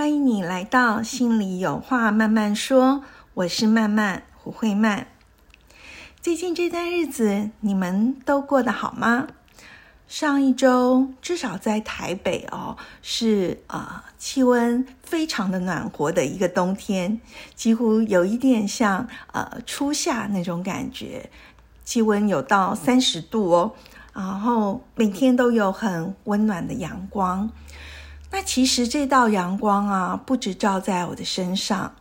欢迎你来到心里有话慢慢说，我是慢慢胡慧曼。最近这段日子你们都过得好吗？上一周至少在台北哦，是啊，气温非常的暖和的一个冬天，几乎有一点像呃初夏那种感觉，气温有到三十度哦，然后每天都有很温暖的阳光。那其实这道阳光啊，不止照在我的身上。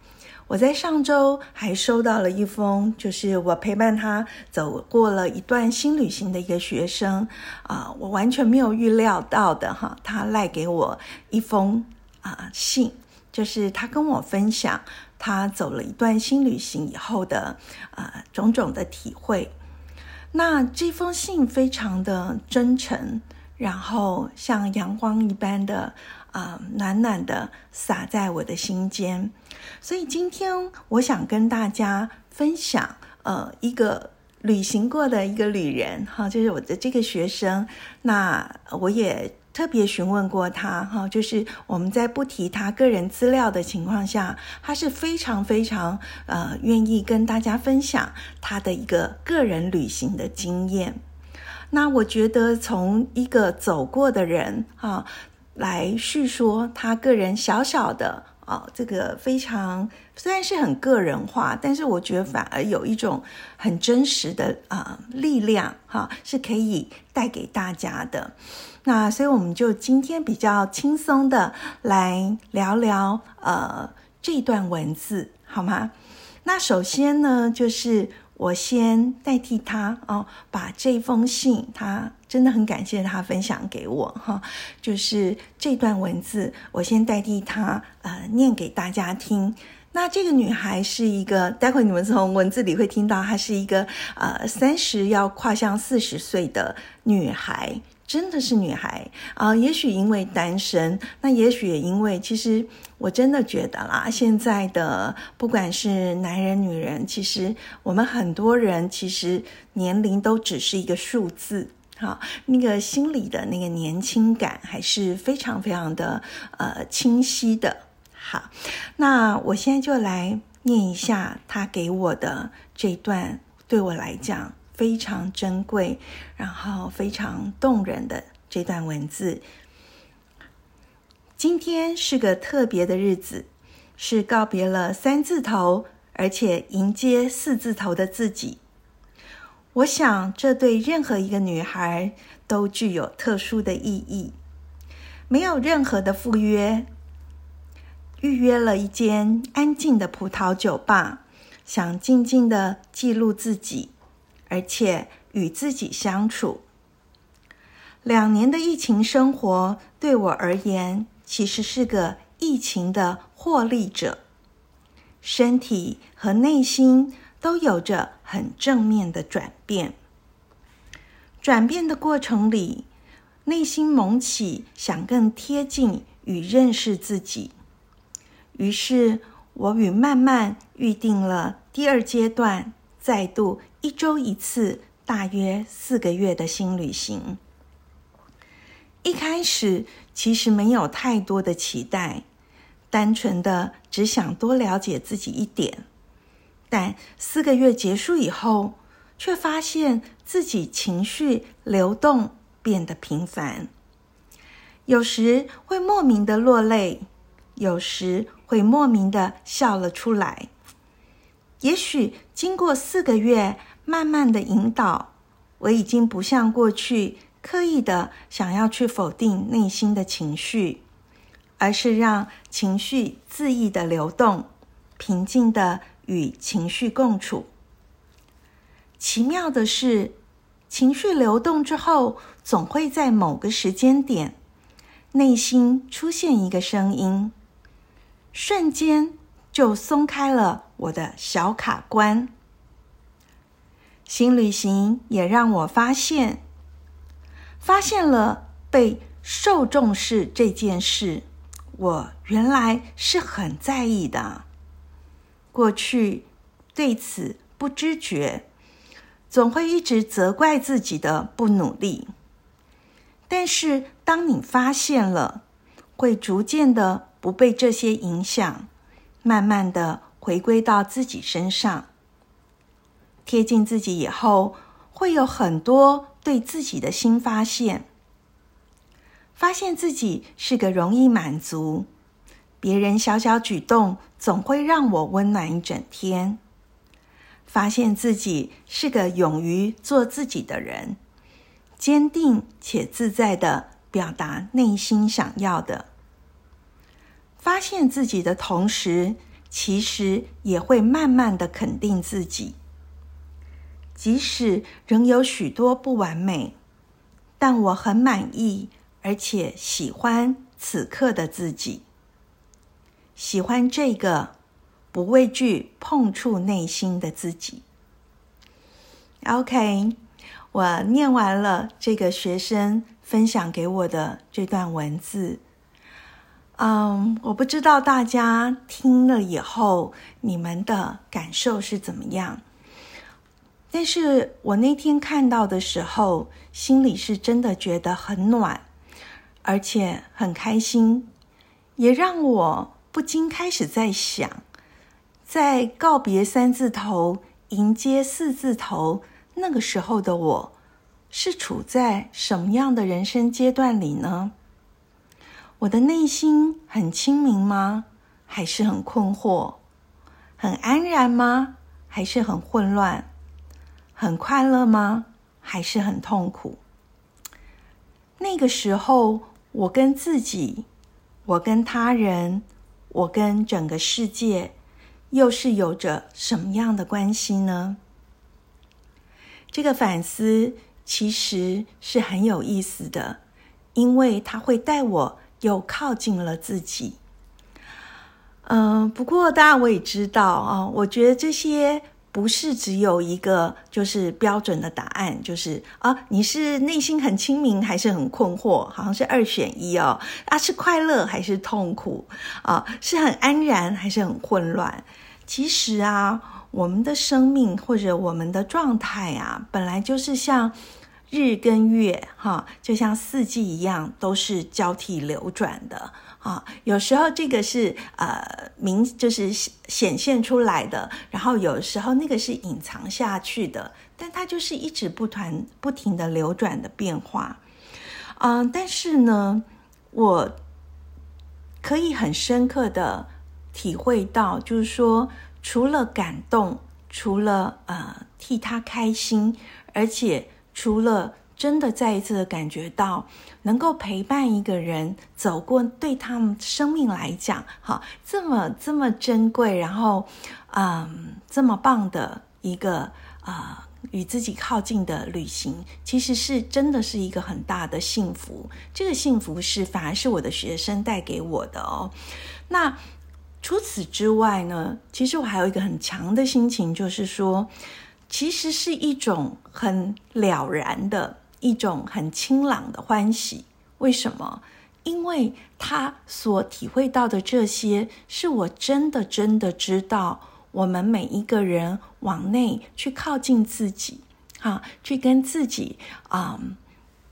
我在上周还收到了一封，就是我陪伴他走过了一段新旅行的一个学生啊，我完全没有预料到的哈，他赖给我一封啊信，就是他跟我分享他走了一段新旅行以后的啊种种的体会。那这封信非常的真诚，然后像阳光一般的。啊，暖暖的洒在我的心间，所以今天我想跟大家分享，呃，一个旅行过的一个旅人，哈，就是我的这个学生。那我也特别询问过他，哈，就是我们在不提他个人资料的情况下，他是非常非常呃愿意跟大家分享他的一个个人旅行的经验。那我觉得从一个走过的人，哈。来叙说他个人小小的啊，这个非常虽然是很个人化，但是我觉得反而有一种很真实的啊力量哈，是可以带给大家的。那所以我们就今天比较轻松的来聊聊呃这段文字好吗？那首先呢，就是。我先代替她哦，把这封信，她真的很感谢她分享给我哈，就是这段文字，我先代替她呃念给大家听。那这个女孩是一个，待会你们从文字里会听到，她是一个呃三十要跨向四十岁的女孩。真的是女孩啊，也许因为单身，那也许也因为，其实我真的觉得啦，现在的不管是男人女人，其实我们很多人其实年龄都只是一个数字，哈，那个心里的那个年轻感还是非常非常的呃清晰的。好，那我现在就来念一下他给我的这段，对我来讲。非常珍贵，然后非常动人的这段文字。今天是个特别的日子，是告别了三字头，而且迎接四字头的自己。我想，这对任何一个女孩都具有特殊的意义。没有任何的赴约，预约了一间安静的葡萄酒吧，想静静的记录自己。而且与自己相处，两年的疫情生活对我而言，其实是个疫情的获利者。身体和内心都有着很正面的转变。转变的过程里，内心萌起想更贴近与认识自己。于是，我与慢慢预定了第二阶段。再度一周一次，大约四个月的新旅行。一开始其实没有太多的期待，单纯的只想多了解自己一点。但四个月结束以后，却发现自己情绪流动变得频繁，有时会莫名的落泪，有时会莫名的笑了出来。也许经过四个月慢慢的引导，我已经不像过去刻意的想要去否定内心的情绪，而是让情绪恣意的流动，平静的与情绪共处。奇妙的是，情绪流动之后，总会在某个时间点，内心出现一个声音，瞬间。就松开了我的小卡关。新旅行也让我发现，发现了被受重视这件事，我原来是很在意的。过去对此不知觉，总会一直责怪自己的不努力。但是当你发现了，会逐渐的不被这些影响，慢慢的回归到自己身上，贴近自己以后，会有很多对自己的新发现。发现自己是个容易满足，别人小小举动总会让我温暖一整天。发现自己是个勇于做自己的人。坚定且自在的表达内心想要的，发现自己的同时，其实也会慢慢的肯定自己。即使仍有许多不完美，但我很满意，而且喜欢此刻的自己。喜欢这个不畏惧碰触内心的自己。OK。我念完了这个学生分享给我的这段文字，嗯，我不知道大家听了以后你们的感受是怎么样，但是我那天看到的时候，心里是真的觉得很暖，而且很开心，也让我不禁开始在想，在告别三字头，迎接四字头。那个时候的我，是处在什么样的人生阶段里呢？我的内心很清明吗？还是很困惑？很安然吗？还是很混乱？很快乐吗？还是很痛苦？那个时候，我跟自己，我跟他人，我跟整个世界，又是有着什么样的关系呢？这个反思其实是很有意思的，因为它会带我又靠近了自己。嗯，不过当然我也知道啊，我觉得这些不是只有一个就是标准的答案，就是啊，你是内心很清明还是很困惑？好像是二选一哦。啊，是快乐还是痛苦？啊，是很安然还是很混乱？其实啊。我们的生命或者我们的状态啊，本来就是像日跟月，哈，就像四季一样，都是交替流转的啊。有时候这个是呃明，就是显现出来的，然后有时候那个是隐藏下去的，但它就是一直不团不停的流转的变化。嗯，但是呢，我可以很深刻的体会到，就是说。除了感动，除了呃替他开心，而且除了真的再一次的感觉到能够陪伴一个人走过，对他们生命来讲，哈，这么这么珍贵，然后嗯这么棒的一个啊与自己靠近的旅行，其实是真的是一个很大的幸福。这个幸福是反而是我的学生带给我的哦，那。除此之外呢，其实我还有一个很强的心情，就是说，其实是一种很了然的一种很清朗的欢喜。为什么？因为他所体会到的这些，是我真的真的知道，我们每一个人往内去靠近自己，哈，去跟自己啊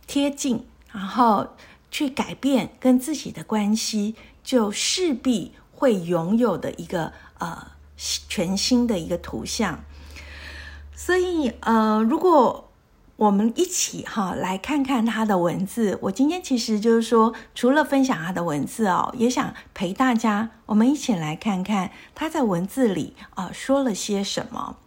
贴近，然后去改变跟自己的关系，就势必。会拥有的一个呃全新的一个图像，所以呃，如果我们一起哈来看看他的文字，我今天其实就是说，除了分享他的文字哦，也想陪大家，我们一起来看看他在文字里啊说了些什么。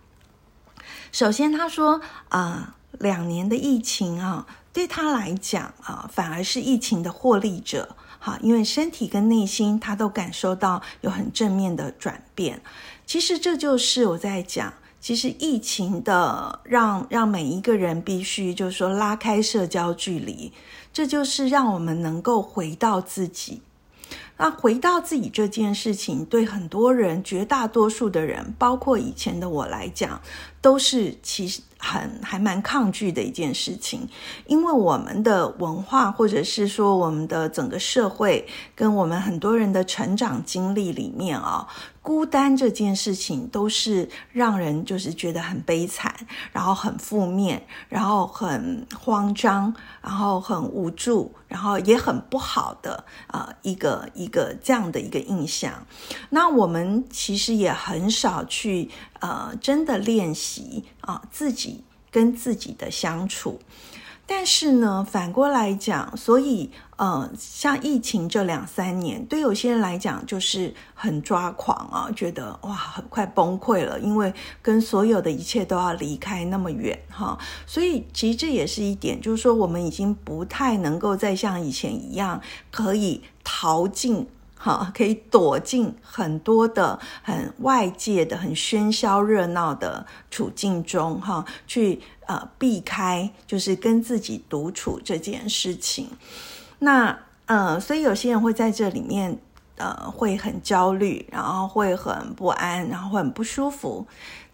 首先，他说啊，两年的疫情啊，对他来讲啊，反而是疫情的获利者。哈，因为身体跟内心他都感受到有很正面的转变。其实这就是我在讲，其实疫情的让让每一个人必须就是说拉开社交距离，这就是让我们能够回到自己。那回到自己这件事情，对很多人，绝大多数的人，包括以前的我来讲，都是其实。很还蛮抗拒的一件事情，因为我们的文化，或者是说我们的整个社会，跟我们很多人的成长经历里面啊，孤单这件事情都是让人就是觉得很悲惨，然后很负面，然后很慌张，然后很无助，然后也很不好的啊一个一个这样的一个印象。那我们其实也很少去呃真的练习啊自己。跟自己的相处，但是呢，反过来讲，所以呃，像疫情这两三年，对有些人来讲就是很抓狂啊，觉得哇，很快崩溃了，因为跟所有的一切都要离开那么远哈，所以其实这也是一点，就是说我们已经不太能够再像以前一样可以逃进。哈，可以躲进很多的很外界的、很喧嚣热闹的处境中，哈，去呃避开就是跟自己独处这件事情。那呃，所以有些人会在这里面呃会很焦虑，然后会很不安，然后会很不舒服。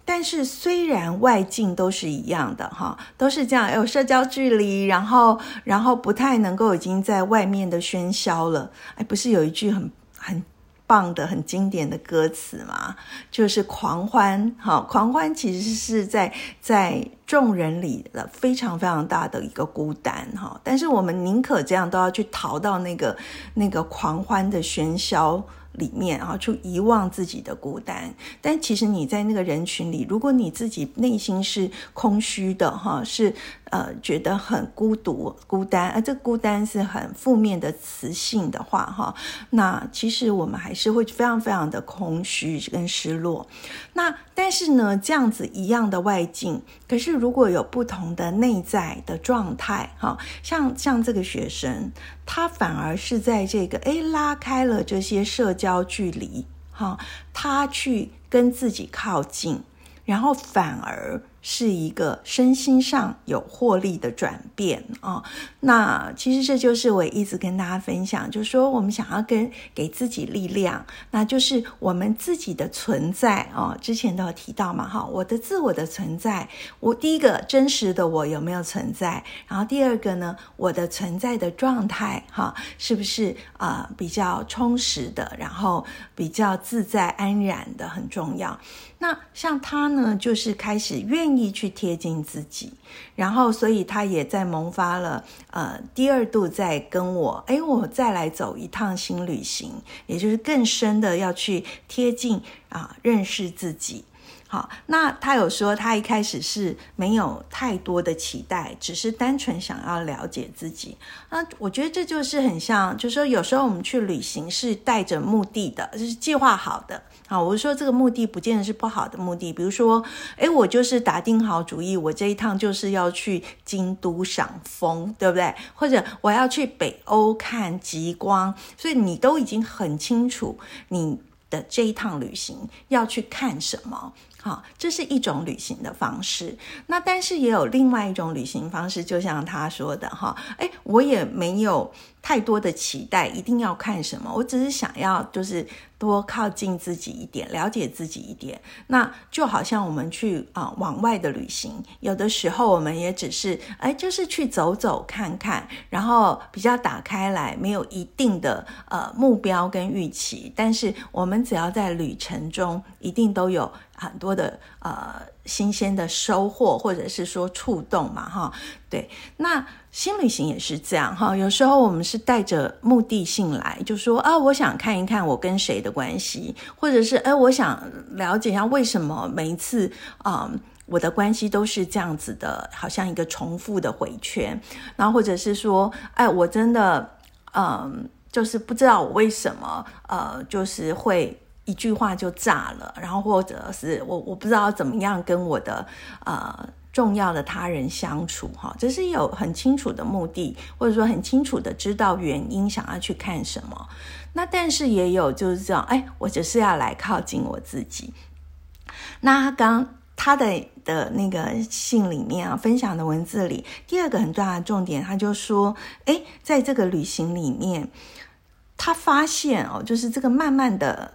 但是虽然外境都是一样的，哈，都是这样有社交距离，然后然后不太能够已经在外面的喧嚣了。哎，不是有一句很。很棒的、很经典的歌词吗，就是狂欢。哈，狂欢其实是在在众人里的非常非常大的一个孤单。哈，但是我们宁可这样，都要去逃到那个那个狂欢的喧嚣。里面啊，去遗忘自己的孤单。但其实你在那个人群里，如果你自己内心是空虚的，哈，是呃觉得很孤独、孤单，而这孤单是很负面的词性的话，哈，那其实我们还是会非常非常的空虚跟失落。那但是呢，这样子一样的外境，可是如果有不同的内在的状态，哈，像像这个学生。他反而是在这个诶拉开了这些社交距离，哈，他去跟自己靠近，然后反而。是一个身心上有获利的转变啊！那其实这就是我一直跟大家分享，就是说我们想要跟给自己力量，那就是我们自己的存在啊。之前都有提到嘛，哈，我的自我的存在，我第一个真实的我有没有存在？然后第二个呢，我的存在的状态哈，是不是啊比较充实的，然后比较自在安然的，很重要。那像他呢，就是开始愿意去贴近自己，然后所以他也在萌发了呃第二度在跟我，哎，我再来走一趟新旅行，也就是更深的要去贴近啊，认识自己。好，那他有说，他一开始是没有太多的期待，只是单纯想要了解自己。那我觉得这就是很像，就是说有时候我们去旅行是带着目的的，就是计划好的。好，我说这个目的不见得是不好的目的，比如说，诶，我就是打定好主意，我这一趟就是要去京都赏枫，对不对？或者我要去北欧看极光，所以你都已经很清楚你的这一趟旅行要去看什么。好，这是一种旅行的方式。那但是也有另外一种旅行方式，就像他说的哈，哎，我也没有太多的期待，一定要看什么，我只是想要就是。多靠近自己一点，了解自己一点，那就好像我们去啊往外的旅行，有的时候我们也只是哎，就是去走走看看，然后比较打开来，没有一定的呃目标跟预期，但是我们只要在旅程中，一定都有很多的呃。新鲜的收获，或者是说触动嘛，哈，对。那新旅行也是这样，哈。有时候我们是带着目的性来，就说啊，我想看一看我跟谁的关系，或者是哎，我想了解一下为什么每一次啊，我的关系都是这样子的，好像一个重复的回圈。然后或者是说，哎，我真的，嗯，就是不知道我为什么，呃，就是会。一句话就炸了，然后或者是我我不知道怎么样跟我的呃重要的他人相处哈，只是有很清楚的目的，或者说很清楚的知道原因，想要去看什么。那但是也有就是这样，哎，我只是要来靠近我自己。那刚他的的那个信里面啊，分享的文字里，第二个很重要的重点，他就说，哎，在这个旅行里面。他发现哦，就是这个慢慢的。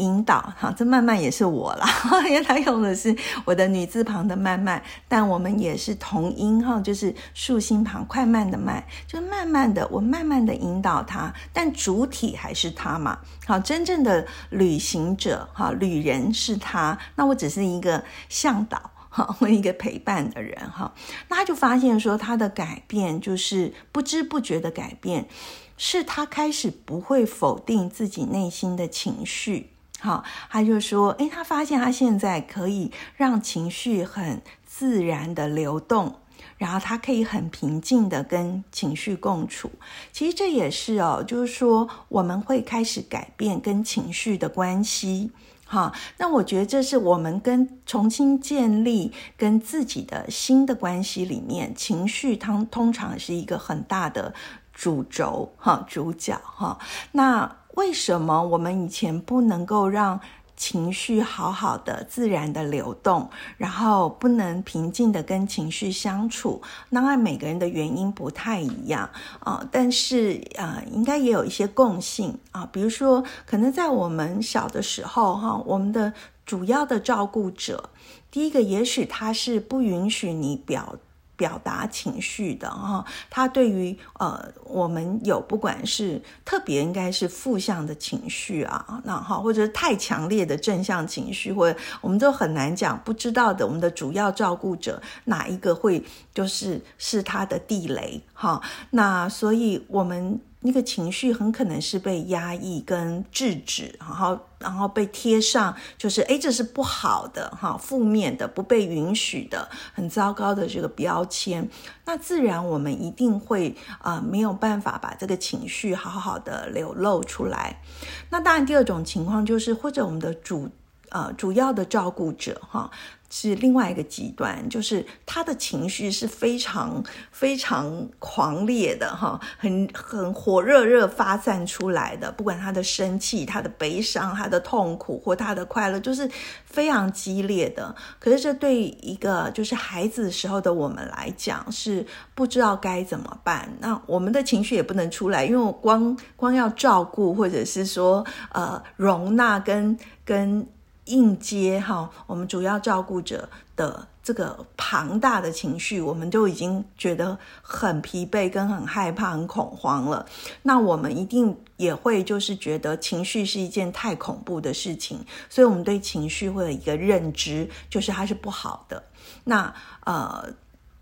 引导哈，这慢慢也是我啦，因为他用的是我的女字旁的慢慢，但我们也是同音哈，就是竖心旁快慢的慢，就慢慢的，我慢慢的引导他，但主体还是他嘛。好，真正的旅行者哈，旅人是他，那我只是一个向导哈，或一个陪伴的人哈。那他就发现说，他的改变就是不知不觉的改变，是他开始不会否定自己内心的情绪。好，他就说，诶，他发现他现在可以让情绪很自然的流动，然后他可以很平静的跟情绪共处。其实这也是哦，就是说我们会开始改变跟情绪的关系。哈，那我觉得这是我们跟重新建立跟自己的新的关系里面，情绪通通常是一个很大的主轴哈，主角哈，那。为什么我们以前不能够让情绪好好的、自然的流动，然后不能平静的跟情绪相处？当然，每个人的原因不太一样啊，但是呃，应该也有一些共性啊。比如说，可能在我们小的时候，哈，我们的主要的照顾者，第一个，也许他是不允许你表。表达情绪的哈，他对于呃，我们有不管是特别应该是负向的情绪啊，那哈，或者是太强烈的正向情绪，或者我们都很难讲，不知道的，我们的主要照顾者哪一个会就是是他的地雷哈，那所以我们。那个情绪很可能是被压抑跟制止，然后然后被贴上，就是哎，这是不好的哈，负面的，不被允许的，很糟糕的这个标签。那自然我们一定会啊没有办法把这个情绪好好的流露出来。那当然，第二种情况就是，或者我们的主呃主要的照顾者哈。是另外一个极端，就是他的情绪是非常非常狂烈的哈，很很火热热发散出来的，不管他的生气、他的悲伤、他的痛苦或他的快乐，就是非常激烈的。可是这对一个就是孩子时候的我们来讲，是不知道该怎么办。那我们的情绪也不能出来，因为我光光要照顾或者是说呃容纳跟跟。应接哈，我们主要照顾者的这个庞大的情绪，我们就已经觉得很疲惫、跟很害怕、很恐慌了。那我们一定也会就是觉得情绪是一件太恐怖的事情，所以我们对情绪会有一个认知，就是它是不好的。那呃。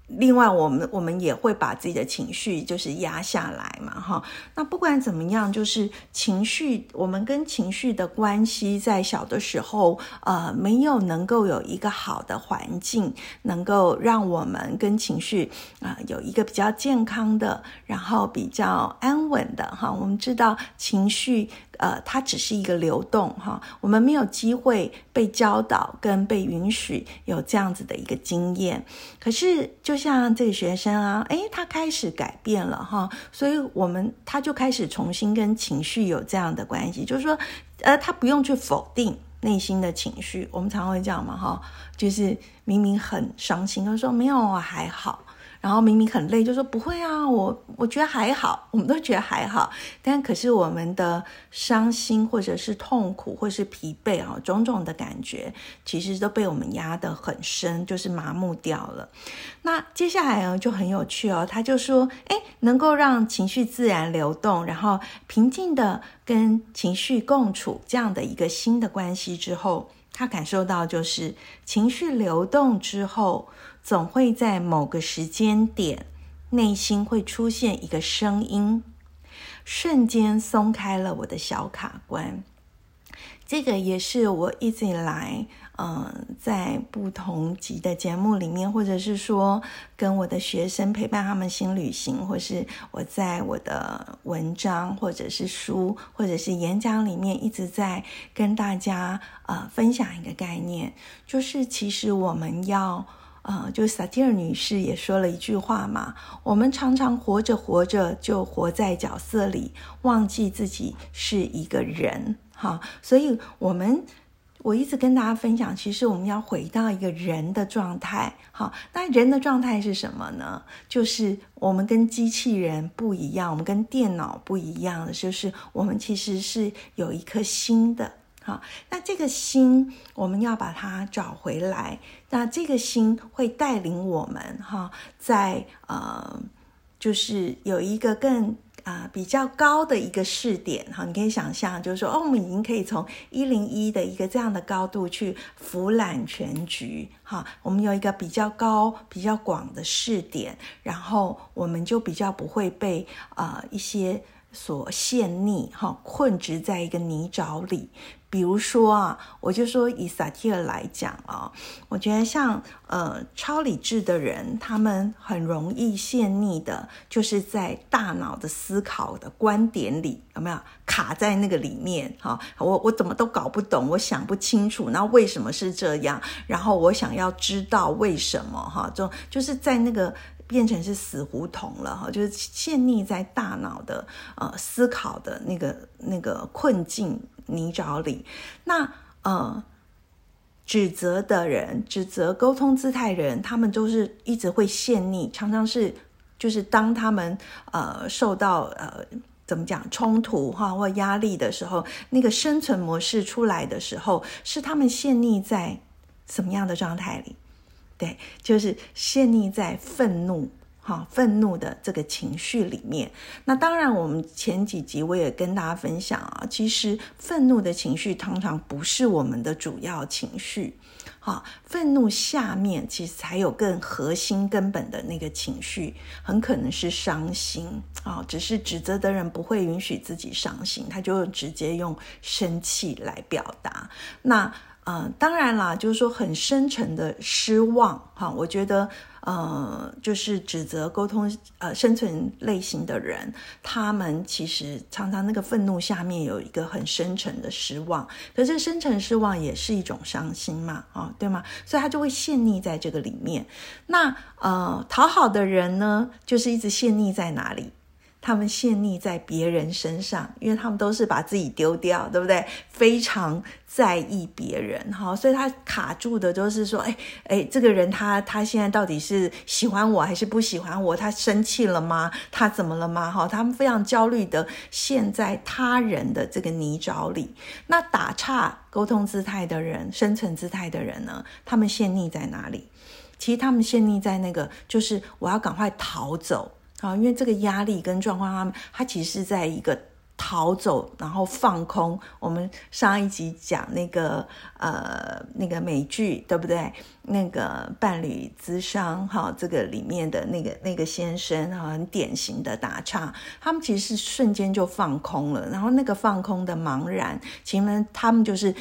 另外，我们我们也会把自己的情绪就是压下来嘛，哈。那不管怎么样，就是情绪，我们跟情绪的关系，在小的时候，呃，没有能够有一个好的环境，能够让我们跟情绪啊有一个比较健康的，然后比较安稳的，哈。我们知道情绪。呃，它只是一个流动哈，我们没有机会被教导跟被允许有这样子的一个经验。可是，就像这个学生啊，诶，他开始改变了哈，所以我们他就开始重新跟情绪有这样的关系，就是说，呃，他不用去否定内心的情绪。我们常会讲嘛哈，就是明明很伤心，他说没有啊，还好。然后明明很累，就说不会啊，我我觉得还好，我们都觉得还好。但可是我们的伤心或者是痛苦或是疲惫啊，种种的感觉，其实都被我们压得很深，就是麻木掉了。那接下来呢就很有趣哦，他就说，哎，能够让情绪自然流动，然后平静的跟情绪共处这样的一个新的关系之后，他感受到就是情绪流动之后。总会在某个时间点，内心会出现一个声音，瞬间松开了我的小卡关。这个也是我一直以来，嗯，在不同集的节目里面，或者是说跟我的学生陪伴他们新旅行，或是我在我的文章，或者是书，或者是演讲里面，一直在跟大家呃分享一个概念，就是其实我们要。啊，就萨提尔女士也说了一句话嘛，我们常常活着活着就活在角色里，忘记自己是一个人。哈，所以我们我一直跟大家分享，其实我们要回到一个人的状态。好，那人的状态是什么呢？就是我们跟机器人不一样，我们跟电脑不一样的，就是我们其实是有一颗心的。好，那这个心我们要把它找回来。那这个心会带领我们哈，在呃，就是有一个更啊比较高的一个视点哈。你可以想象，就是说哦，我们已经可以从一零一的一个这样的高度去俯览全局哈。我们有一个比较高、比较广的视点，然后我们就比较不会被啊一些所陷溺哈，困执在一个泥沼里。比如说啊，我就说以萨提尔来讲啊，我觉得像呃超理智的人，他们很容易陷溺的，就是在大脑的思考的观点里，有没有卡在那个里面？哈，我我怎么都搞不懂，我想不清楚，那为什么是这样？然后我想要知道为什么？哈，就就是在那个变成是死胡同了哈，就是陷溺在大脑的呃思考的那个那个困境。泥沼里，那呃，指责的人、指责沟通姿态人，他们都是一直会陷溺，常常是就是当他们呃受到呃怎么讲冲突哈或压力的时候，那个生存模式出来的时候，是他们陷溺在什么样的状态里？对，就是陷溺在愤怒。好，愤怒的这个情绪里面，那当然，我们前几集我也跟大家分享啊，其实愤怒的情绪通常不是我们的主要情绪。好，愤怒下面其实才有更核心根本的那个情绪，很可能是伤心啊。只是指责的人不会允许自己伤心，他就直接用生气来表达。那嗯，当然啦，就是说很深沉的失望哈，我觉得。呃，就是指责沟通呃生存类型的人，他们其实常常那个愤怒下面有一个很深沉的失望，可是深沉失望也是一种伤心嘛，啊，对吗？所以他就会陷溺在这个里面。那呃，讨好的人呢，就是一直陷溺在哪里？他们陷溺在别人身上，因为他们都是把自己丢掉，对不对？非常在意别人，哈，所以他卡住的都是说，哎哎，这个人他他现在到底是喜欢我还是不喜欢我？他生气了吗？他怎么了吗？哈，他们非常焦虑的陷在他人的这个泥沼里。那打岔沟通姿态的人，生存姿态的人呢？他们陷溺在哪里？其实他们陷溺在那个，就是我要赶快逃走。啊，因为这个压力跟状况，他们他其实是在一个逃走，然后放空。我们上一集讲那个呃那个美剧，对不对？那个伴侣咨商，哈，这个里面的那个那个先生，哈，很典型的打岔，他们其实是瞬间就放空了，然后那个放空的茫然，其实他们就是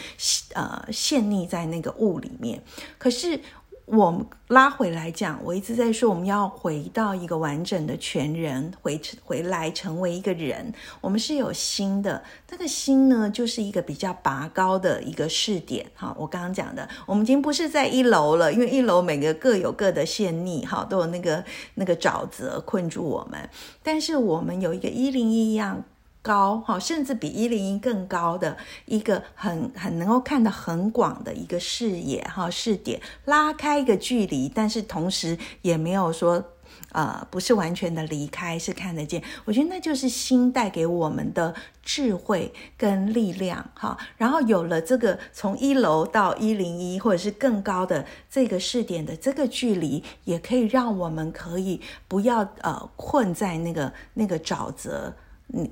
呃陷溺在那个雾里面，可是。我们拉回来讲，我一直在说，我们要回到一个完整的全人，回回来成为一个人。我们是有心的，这个心呢，就是一个比较拔高的一个视点。哈，我刚刚讲的，我们已经不是在一楼了，因为一楼每个各有各的陷溺，哈，都有那个那个沼泽困住我们。但是我们有一个一零一样。高哈，甚至比一零一更高的一个很很能够看得很广的一个视野哈视点，拉开一个距离，但是同时也没有说呃不是完全的离开，是看得见。我觉得那就是心带给我们的智慧跟力量哈。然后有了这个从一楼到一零一或者是更高的这个视点的这个距离，也可以让我们可以不要呃困在那个那个沼泽。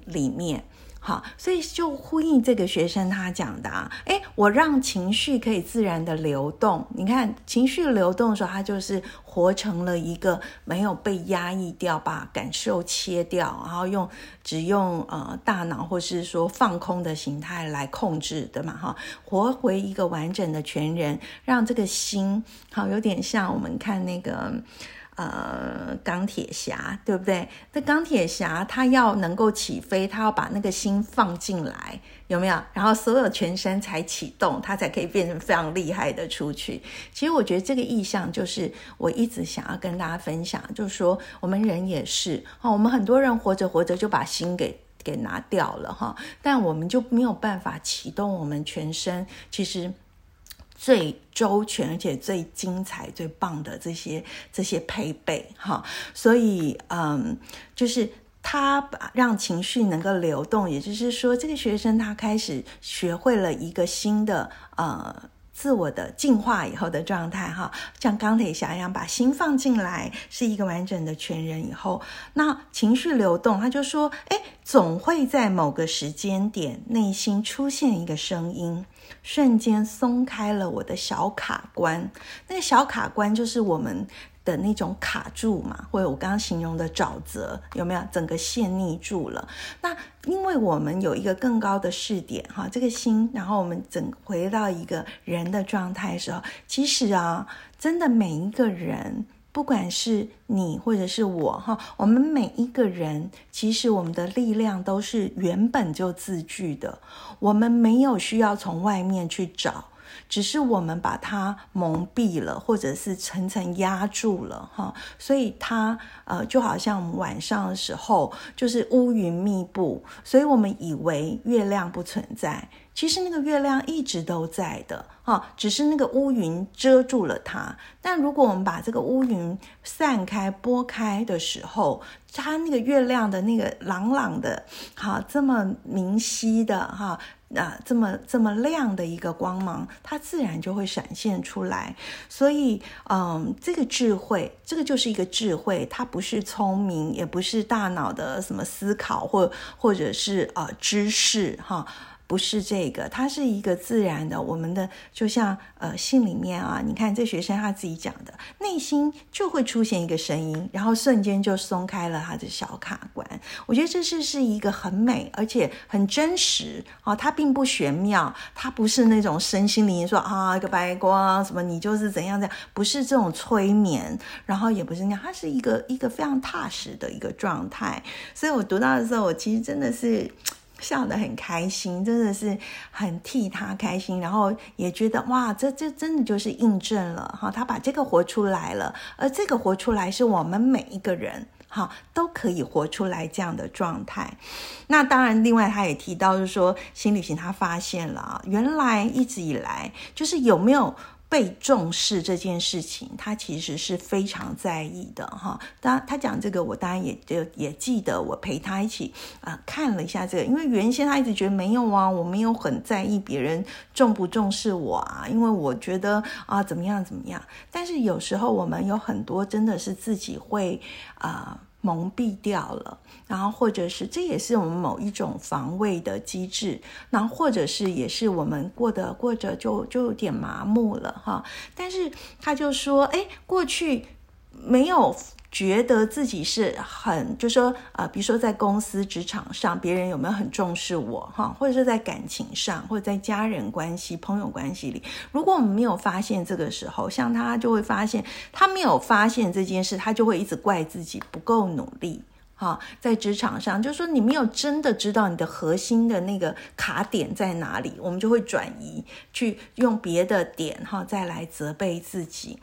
里面，好，所以就呼应这个学生他讲的啊，诶，我让情绪可以自然的流动。你看，情绪流动的时候，他就是活成了一个没有被压抑掉，把感受切掉，然后用只用呃大脑或是说放空的形态来控制的嘛，哈，活回一个完整的全人，让这个心好有点像我们看那个。呃，钢铁侠对不对？那钢铁侠他要能够起飞，他要把那个心放进来，有没有？然后所有全身才启动，他才可以变成非常厉害的出去。其实我觉得这个意象就是我一直想要跟大家分享，就是说我们人也是哦，我们很多人活着活着就把心给给拿掉了哈，但我们就没有办法启动我们全身。其实。最周全而且最精彩、最棒的这些这些配备哈，所以嗯，就是他把让情绪能够流动，也就是说，这个学生他开始学会了一个新的呃。自我的进化以后的状态，哈，像钢铁侠一样把心放进来，是一个完整的全人以后，那情绪流动，他就说，哎，总会在某个时间点，内心出现一个声音，瞬间松开了我的小卡关。那个小卡关就是我们。的那种卡住嘛，或者我刚刚形容的沼泽，有没有整个陷溺住了？那因为我们有一个更高的视点哈，这个心，然后我们整回到一个人的状态的时候，其实啊，真的每一个人，不管是你或者是我哈，我们每一个人，其实我们的力量都是原本就自具的，我们没有需要从外面去找。只是我们把它蒙蔽了，或者是层层压住了，哈，所以它呃就好像我们晚上的时候就是乌云密布，所以我们以为月亮不存在，其实那个月亮一直都在的，哈，只是那个乌云遮住了它。但如果我们把这个乌云散开、拨开的时候，它那个月亮的那个朗朗的，哈，这么明晰的，哈。啊，这么这么亮的一个光芒，它自然就会闪现出来。所以，嗯，这个智慧，这个就是一个智慧，它不是聪明，也不是大脑的什么思考，或或者是呃知识，哈。不是这个，它是一个自然的。我们的就像呃信里面啊，你看这学生他自己讲的，内心就会出现一个声音，然后瞬间就松开了他的小卡关。我觉得这是是一个很美而且很真实啊，它并不玄妙，它不是那种身心灵说啊一个白光什么你就是怎样怎样，不是这种催眠，然后也不是那样，它是一个一个非常踏实的一个状态。所以我读到的时候，我其实真的是。笑得很开心，真的是很替他开心，然后也觉得哇，这这真的就是印证了哈，他把这个活出来了，而这个活出来是我们每一个人哈都可以活出来这样的状态。那当然，另外他也提到，就是说新旅行他发现了啊，原来一直以来就是有没有。被重视这件事情，他其实是非常在意的哈。当他讲这个，我当然也就也记得，我陪他一起啊看了一下这个，因为原先他一直觉得没有啊，我没有很在意别人重不重视我啊，因为我觉得啊怎么样怎么样。但是有时候我们有很多真的是自己会啊。蒙蔽掉了，然后或者是这也是我们某一种防卫的机制，然后或者是也是我们过得过着就就有点麻木了哈。但是他就说，哎，过去没有。觉得自己是很，就说啊，比如说在公司职场上，别人有没有很重视我哈，或者是在感情上，或者在家人关系、朋友关系里，如果我们没有发现这个时候，像他就会发现，他没有发现这件事，他就会一直怪自己不够努力。哈，在职场上，就是说你没有真的知道你的核心的那个卡点在哪里，我们就会转移去用别的点哈，再来责备自己。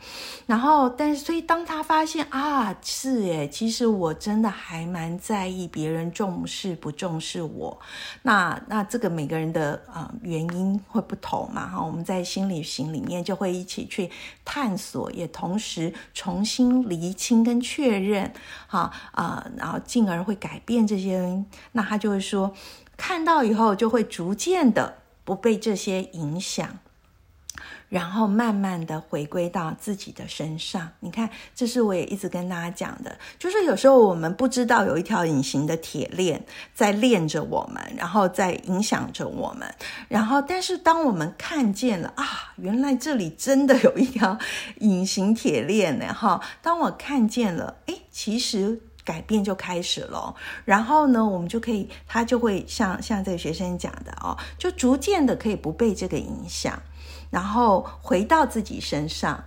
然后，但是，所以当他发现啊，是诶，其实我真的还蛮在意别人重视不重视我。那那这个每个人的啊原因会不同嘛哈，我们在心理行里面就会一起去探索，也同时重新厘清跟确认哈啊，然后。进而会改变这些，那他就会说，看到以后就会逐渐的不被这些影响，然后慢慢的回归到自己的身上。你看，这是我也一直跟大家讲的，就是有时候我们不知道有一条隐形的铁链在链着我们，然后在影响着我们，然后但是当我们看见了啊，原来这里真的有一条隐形铁链呢，哈，当我看见了，哎，其实。改变就开始了，然后呢，我们就可以，他就会像像这个学生讲的哦，就逐渐的可以不被这个影响，然后回到自己身上。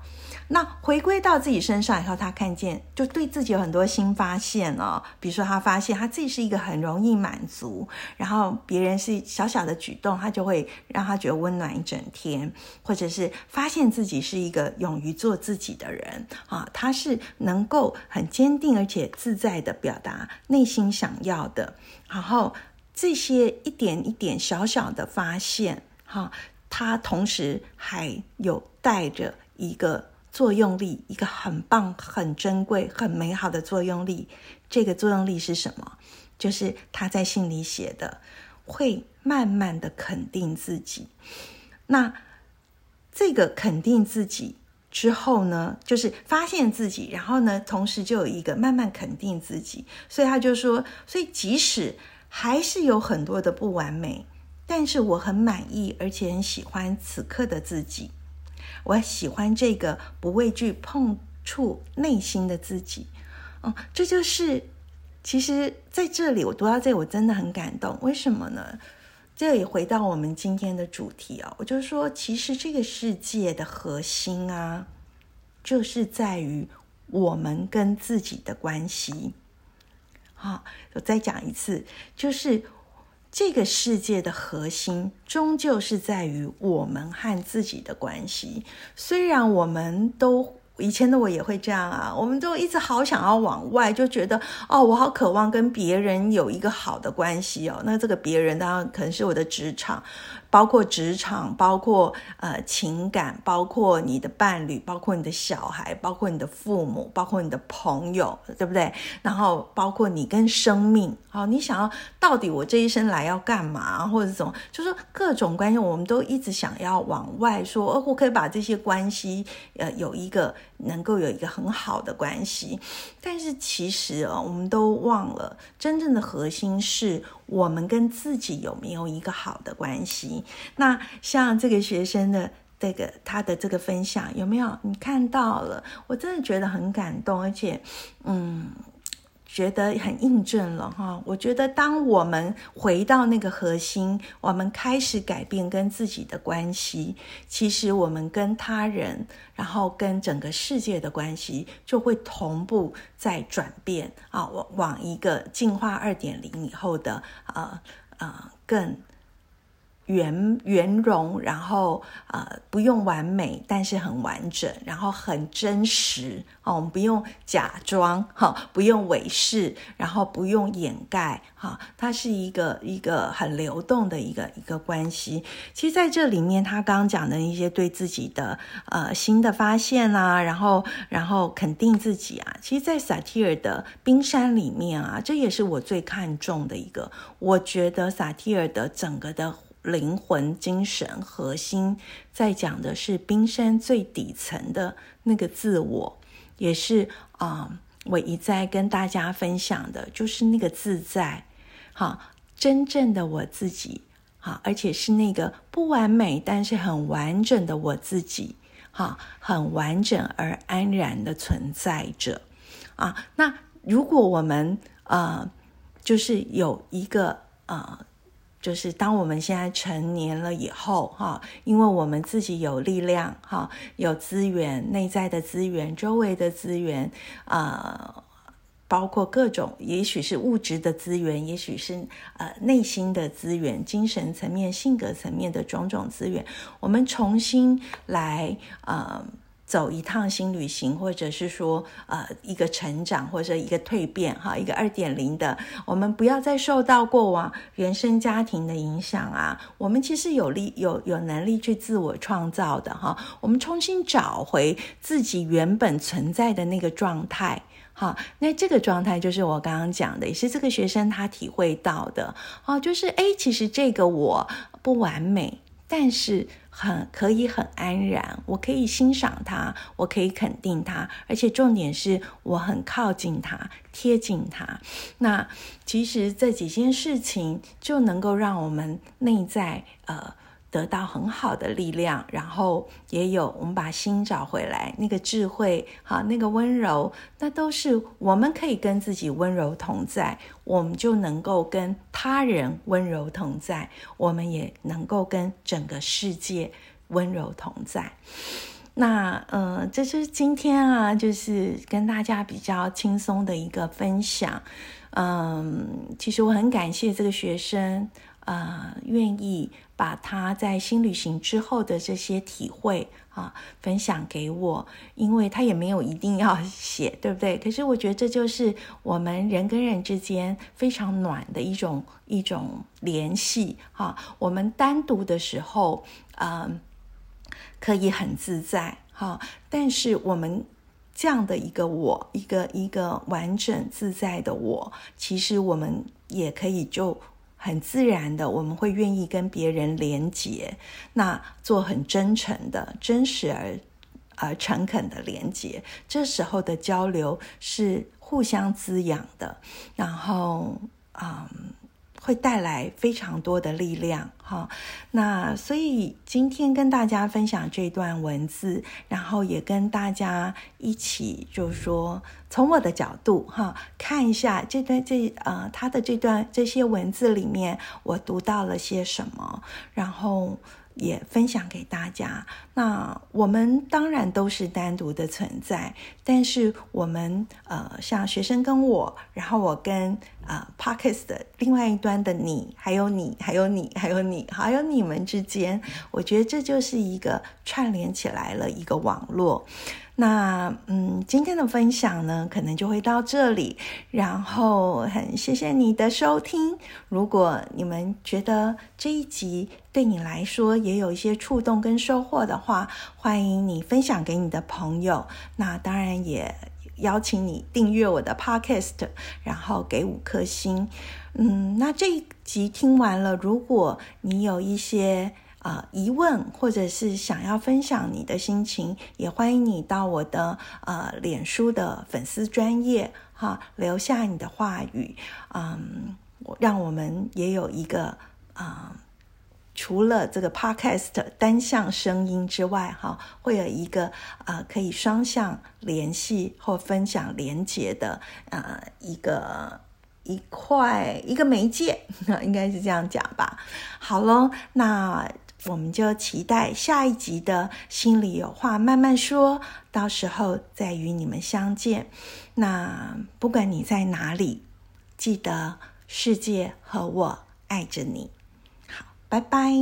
那回归到自己身上以后，他看见就对自己有很多新发现哦。比如说，他发现他自己是一个很容易满足，然后别人是小小的举动，他就会让他觉得温暖一整天，或者是发现自己是一个勇于做自己的人啊，他是能够很坚定而且自在的表达内心想要的。然后这些一点一点小小的发现，哈。他同时还有带着一个作用力，一个很棒、很珍贵、很美好的作用力。这个作用力是什么？就是他在信里写的，会慢慢的肯定自己。那这个肯定自己之后呢，就是发现自己，然后呢，同时就有一个慢慢肯定自己。所以他就说，所以即使还是有很多的不完美，但是我很满意，而且很喜欢此刻的自己。我喜欢这个不畏惧碰触内心的自己。嗯，这就是。其实在这里，我读到这，我真的很感动。为什么呢？这也回到我们今天的主题啊，我就说，其实这个世界的核心啊，就是在于我们跟自己的关系。好，我再讲一次，就是这个世界的核心，终究是在于我们和自己的关系。虽然我们都。以前的我也会这样啊，我们都一直好想要往外，就觉得哦，我好渴望跟别人有一个好的关系哦。那这个别人当然可能是我的职场。包括职场，包括呃情感，包括你的伴侣，包括你的小孩，包括你的父母，包括你的朋友，对不对？然后包括你跟生命，好，你想要到底我这一生来要干嘛，或者怎么，就是各种关系，我们都一直想要往外说，哦，我可以把这些关系，呃，有一个能够有一个很好的关系，但是其实哦，我们都忘了，真正的核心是我们跟自己有没有一个好的关系。那像这个学生的这个他的这个分享有没有你看到了？我真的觉得很感动，而且嗯，觉得很印证了哈。我觉得当我们回到那个核心，我们开始改变跟自己的关系，其实我们跟他人，然后跟整个世界的关系就会同步在转变啊，往往一个进化二点零以后的呃呃更。圆圆融，然后呃不用完美，但是很完整，然后很真实哦。我们不用假装哈，不用伪饰，然后不用掩盖哈。它是一个一个很流动的一个一个关系。其实在这里面，他刚刚讲的一些对自己的呃新的发现啊，然后然后肯定自己啊。其实，在萨提尔的冰山里面啊，这也是我最看重的一个。我觉得萨提尔的整个的。灵魂、精神核心，在讲的是冰山最底层的那个自我，也是啊，我一再跟大家分享的，就是那个自在，哈，真正的我自己，哈，而且是那个不完美但是很完整的我自己，哈，很完整而安然的存在着，啊，那如果我们呃，就是有一个呃。就是当我们现在成年了以后，哈，因为我们自己有力量，哈，有资源，内在的资源，周围的资源，呃，包括各种，也许是物质的资源，也许是呃内心的资源，精神层面、性格层面的种种资源，我们重新来，呃。走一趟新旅行，或者是说，呃，一个成长，或者一个蜕变，哈，一个二点零的，我们不要再受到过往原生家庭的影响啊。我们其实有力、有有能力去自我创造的，哈。我们重新找回自己原本存在的那个状态，哈。那这个状态就是我刚刚讲的，也是这个学生他体会到的，哦，就是哎，其实这个我不完美，但是。很可以很安然，我可以欣赏他，我可以肯定他，而且重点是我很靠近他，贴近他。那其实这几件事情就能够让我们内在呃。得到很好的力量，然后也有我们把心找回来，那个智慧，好，那个温柔，那都是我们可以跟自己温柔同在，我们就能够跟他人温柔同在，我们也能够跟整个世界温柔同在。那，呃，这是今天啊，就是跟大家比较轻松的一个分享。嗯，其实我很感谢这个学生。呃，愿意把他在新旅行之后的这些体会啊分享给我，因为他也没有一定要写，对不对？可是我觉得这就是我们人跟人之间非常暖的一种一种联系哈。我们单独的时候，嗯，可以很自在哈，但是我们。这样的一个我，一个一个完整自在的我，其实我们也可以就很自然的，我们会愿意跟别人连接，那做很真诚的、真实而而诚恳的连接。这时候的交流是互相滋养的，然后，嗯。会带来非常多的力量，哈。那所以今天跟大家分享这段文字，然后也跟大家一起，就是说从我的角度，哈，看一下这段这呃他的这段这些文字里面，我读到了些什么，然后。也分享给大家。那我们当然都是单独的存在，但是我们呃，像学生跟我，然后我跟呃 Parkes 的另外一端的你，还有你，还有你，还有你，还有你们之间，我觉得这就是一个串联起来了一个网络。那嗯，今天的分享呢，可能就会到这里。然后很谢谢你的收听。如果你们觉得这一集对你来说也有一些触动跟收获的话，欢迎你分享给你的朋友。那当然也邀请你订阅我的 Podcast，然后给五颗星。嗯，那这一集听完了，如果你有一些。啊，疑问或者是想要分享你的心情，也欢迎你到我的呃脸书的粉丝专业哈，留下你的话语，嗯，让我们也有一个啊，除了这个 podcast 单向声音之外，哈，会有一个啊可以双向联系或分享连接的呃一个一块一个媒介，应该是这样讲吧。好喽，那。我们就期待下一集的心里有话慢慢说，到时候再与你们相见。那不管你在哪里，记得世界和我爱着你。好，拜拜。